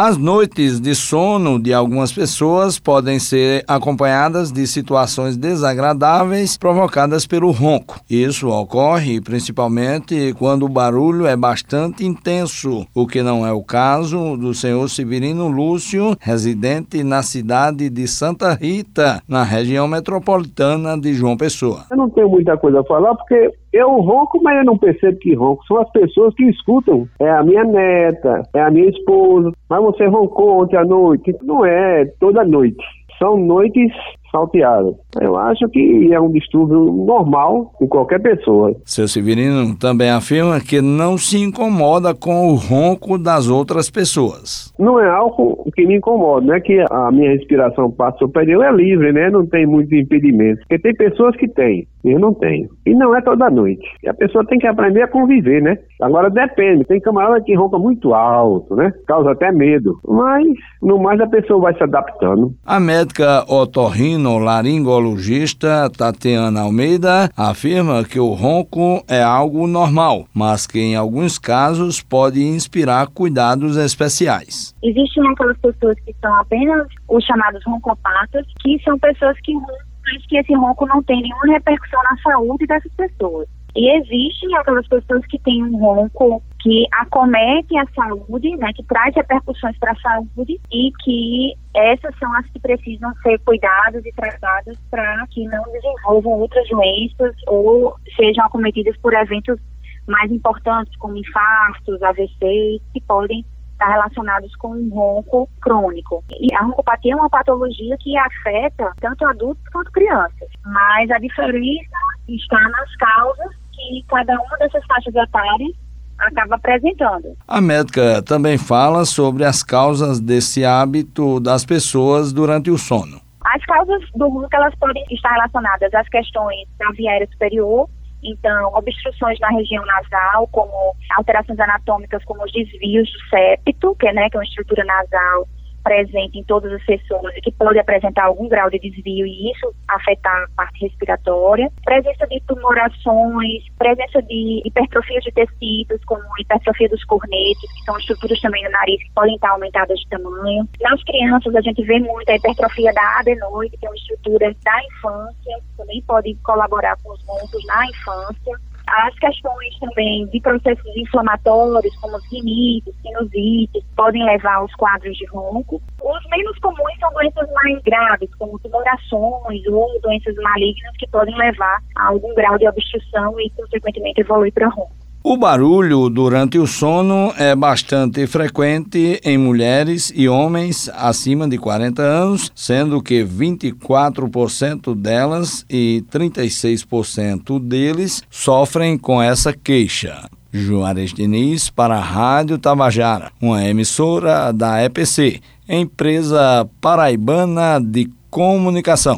As noites de sono de algumas pessoas podem ser acompanhadas de situações desagradáveis provocadas pelo ronco. Isso ocorre principalmente quando o barulho é bastante intenso, o que não é o caso do senhor Severino Lúcio, residente na cidade de Santa Rita, na região metropolitana de João Pessoa. Eu não tenho muita coisa a falar porque eu ronco, mas eu não percebo que ronco. São as pessoas que escutam. É a minha neta, é a minha esposa. Mas você roncou ontem à noite? Não é toda noite. São noites salteadas. Eu acho que é um distúrbio normal em qualquer pessoa. Seu Severino também afirma que não se incomoda com o ronco das outras pessoas. Não é algo que me incomoda, não é que a minha respiração passa superior é livre, né? Não tem muito impedimento. Porque tem pessoas que têm, eu não tenho. E não é toda noite. E a pessoa tem que aprender a conviver, né? Agora depende, tem camarada que ronca muito alto, né? Causa até medo. Mas, no mais, a pessoa vai se adaptando. A médica otorrino-laringologista Tatiana Almeida afirma que o ronco é algo normal, mas que em alguns casos pode inspirar cuidados especiais. Existem aquelas pessoas que são apenas os chamados roncopatas, que são pessoas que roncam, mas que esse ronco não tem nenhuma repercussão na saúde dessas pessoas. E existem aquelas pessoas que têm um ronco que acomete a saúde, né, que traz repercussões para a saúde e que essas são as que precisam ser cuidadas e tratadas para que não desenvolvam outras doenças ou sejam acometidas por eventos mais importantes como infartos, AVCs, que podem estar relacionados com um ronco crônico. E a roncopatia é uma patologia que afeta tanto adultos quanto crianças, mas a diferença está nas causas que cada uma dessas faixas etárias acaba apresentando. A médica também fala sobre as causas desse hábito das pessoas durante o sono. As causas do ronco elas podem estar relacionadas às questões da via aérea superior, então, obstruções na região nasal, como alterações anatômicas, como os desvios do septo, que, é, né, que é uma estrutura nasal presente em todas as pessoas e que pode apresentar algum grau de desvio e isso afetar a parte respiratória. Presença de tumorações, presença de hipertrofia de tecidos, como hipertrofia dos cornetos, que são estruturas também do nariz que podem estar aumentadas de tamanho. Nas crianças, a gente vê muito a hipertrofia da adenoide, que é uma estrutura da infância, também pode colaborar com os roncos na infância as questões também de processos inflamatórios, como rinites, sinusites, podem levar aos quadros de ronco. Os menos comuns são doenças mais graves, como tumorações ou doenças malignas que podem levar a algum grau de obstrução e, consequentemente, evoluir para ronco. O barulho durante o sono é bastante frequente em mulheres e homens acima de 40 anos, sendo que 24% delas e 36% deles sofrem com essa queixa. Juarez Diniz para a Rádio Tabajara, uma emissora da EPC, empresa paraibana de comunicação.